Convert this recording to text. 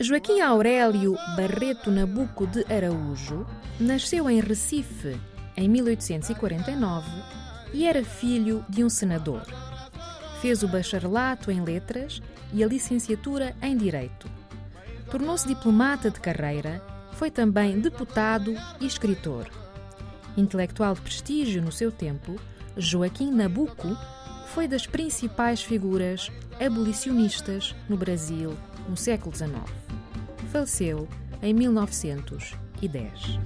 Joaquim Aurélio Barreto Nabuco de Araújo nasceu em Recife em 1849 e era filho de um senador. Fez o bacharelato em letras e a licenciatura em direito. Tornou-se diplomata de carreira, foi também deputado e escritor. Intelectual de prestígio no seu tempo, Joaquim Nabuco foi das principais figuras abolicionistas no Brasil no século XIX. Faleceu em 1910.